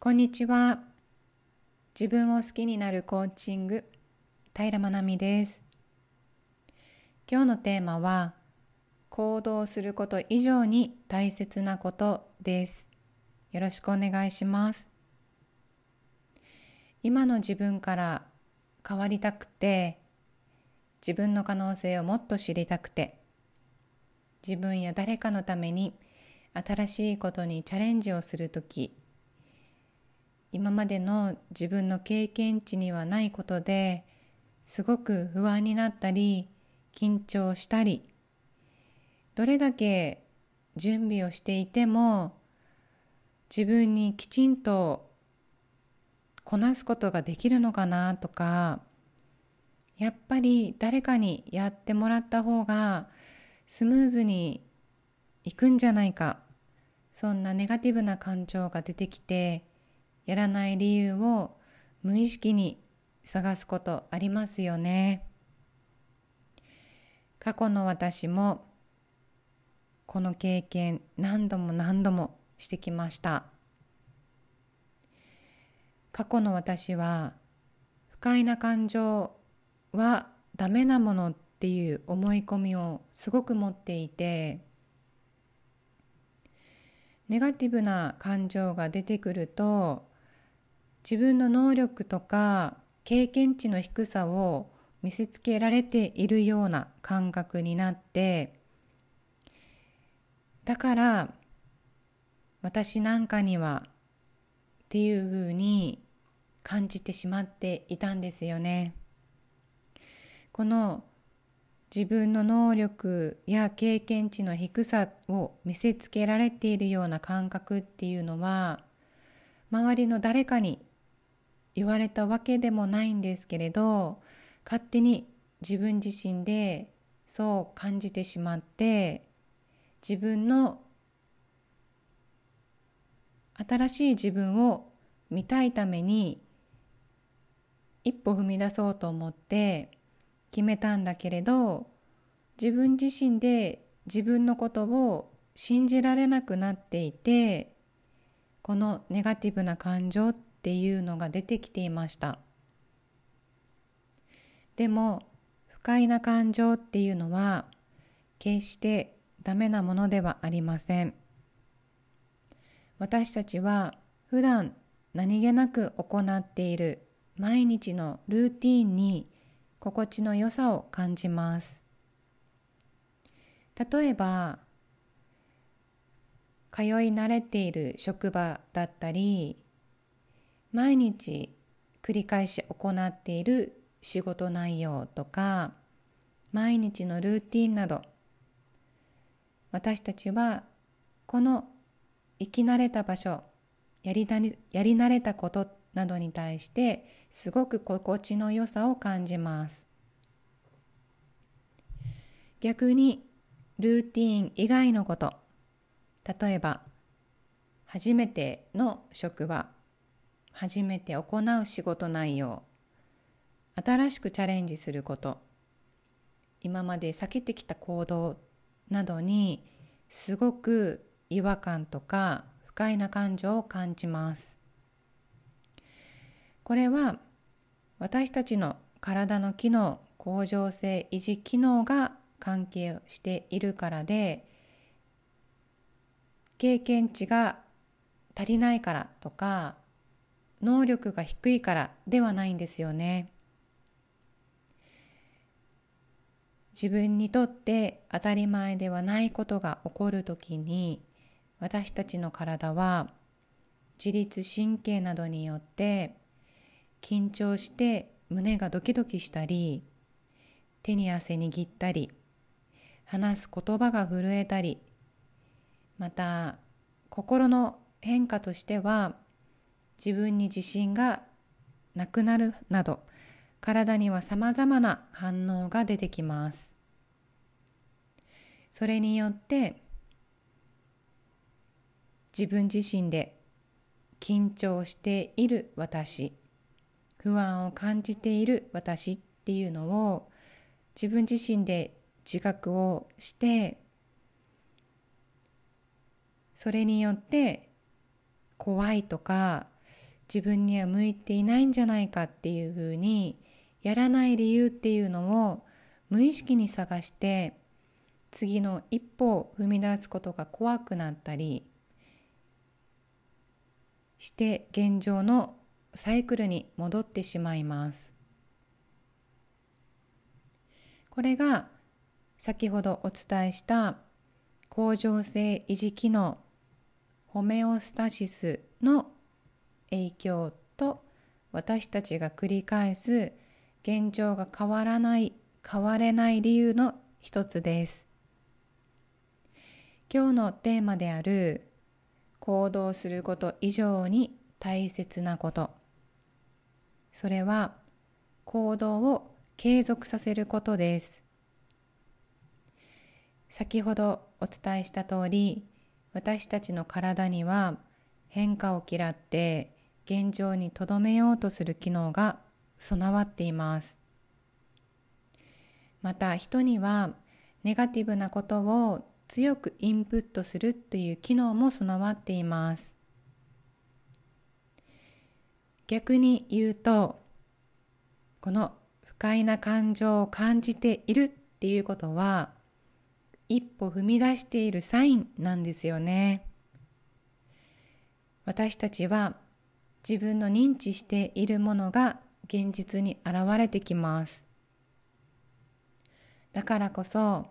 こんにちは。自分を好きになるコーチング、平真奈美です。今日のテーマは、行動すること以上に大切なことです。よろしくお願いします。今の自分から変わりたくて、自分の可能性をもっと知りたくて、自分や誰かのために新しいことにチャレンジをするとき、今までの自分の経験値にはないことですごく不安になったり緊張したりどれだけ準備をしていても自分にきちんとこなすことができるのかなとかやっぱり誰かにやってもらった方がスムーズにいくんじゃないかそんなネガティブな感情が出てきてやらない理由を無意識に探すことありますよね。過去の私もこの経験何度も何度もしてきました。過去の私は不快な感情はダメなものっていう思い込みをすごく持っていてネガティブな感情が出てくると自分の能力とか経験値の低さを見せつけられているような感覚になってだから私なんかにはっていうふうに感じてしまっていたんですよね。この自分の能力や経験値の低さを見せつけられているような感覚っていうのは周りの誰かに言われたわけでもないんですけれど勝手に自分自身でそう感じてしまって自分の新しい自分を見たいために一歩踏み出そうと思って決めたんだけれど自分自身で自分のことを信じられなくなっていてこのネガティブな感情ってていうのが出てきていました。でも不快な感情っていうのは決してダメなものではありません。私たちは普段何気なく行っている毎日のルーティンに心地の良さを感じます。例えば通い慣れている職場だったり毎日繰り返し行っている仕事内容とか毎日のルーティンなど私たちはこの生き慣れた場所やりやり慣れたことなどに対してすごく心地の良さを感じます。逆にルーティン以外のこと例えば初めての職場初めて行う仕事内容。新しくチャレンジすること。今まで避けてきた行動などにすごく違和感とか不快な感情を感じます。これは私たちの体の機能恒常性維持機能が関係しているからで経験値が足りないからとか能力が低いからではないんですよね。自分にとって当たり前ではないことが起こるときに私たちの体は自律神経などによって緊張して胸がドキドキしたり手に汗握ったり話す言葉が震えたりまた心の変化としては自分に自信がなくなるなど体には様々な反応が出てきます。それによって自分自身で緊張している私不安を感じている私っていうのを自分自身で自覚をしてそれによって怖いとか自分には向いていないんじゃないかっていうふうにやらない理由っていうのを無意識に探して次の一歩を踏み出すことが怖くなったりして現状のサイクルに戻ってしまいます。これが先ほどお伝えした恒常性維持機能ホメオスタシスの影響と私たちが繰り返す現状が変わらない変われない理由の一つです。今日のテーマである行動すること以上に大切なこと。それは行動を継続させることです。先ほどお伝えした通り私たちの体には変化を嫌って現状にとどめようとする機能が備わっています。また人にはネガティブなことを強くインプットするという機能も備わっています。逆に言うとこの不快な感情を感じているっていうことは一歩踏み出しているサインなんですよね。私たちは自分の認知しているものが現実に現れてきます。だからこそ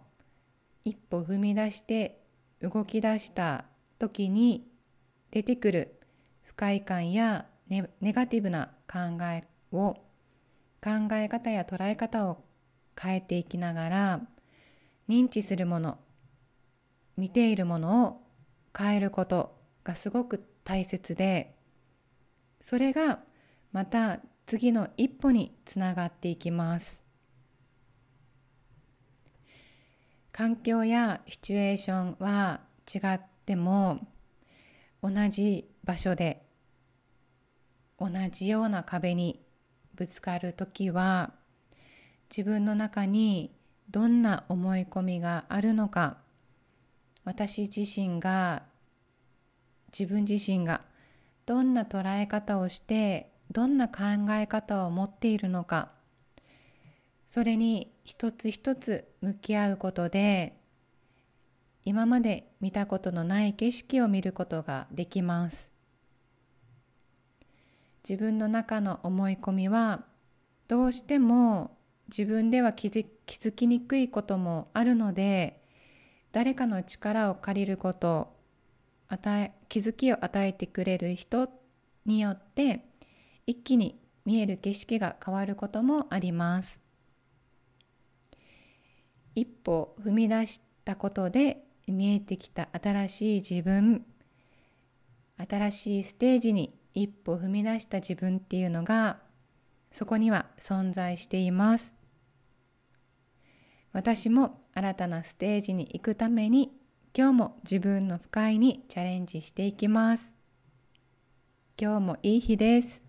一歩踏み出して動き出した時に出てくる不快感やネガティブな考えを考え方や捉え方を変えていきながら認知するもの見ているものを変えることがすごく大切でそれがまた次の一歩につながっていきます。環境やシチュエーションは違っても同じ場所で同じような壁にぶつかる時は自分の中にどんな思い込みがあるのか私自身が自分自身がどんな捉え方をしてどんな考え方を持っているのか。それに一つ一つ向き合うことで今まで見たことのない景色を見ることができます。自分の中の思い込みはどうしても自分では気づ気づきにくいこともあるので誰かの力を借りること与え気づきを与えてくれる人によって一気に見える景色が変わることもあります。一歩踏み出したことで見えてきた新しい自分新しいステージに一歩踏み出した自分っていうのがそこには存在しています。私も新たなステージに行くために今日も自分の不快にチャレンジしていきます。今日もいい日です。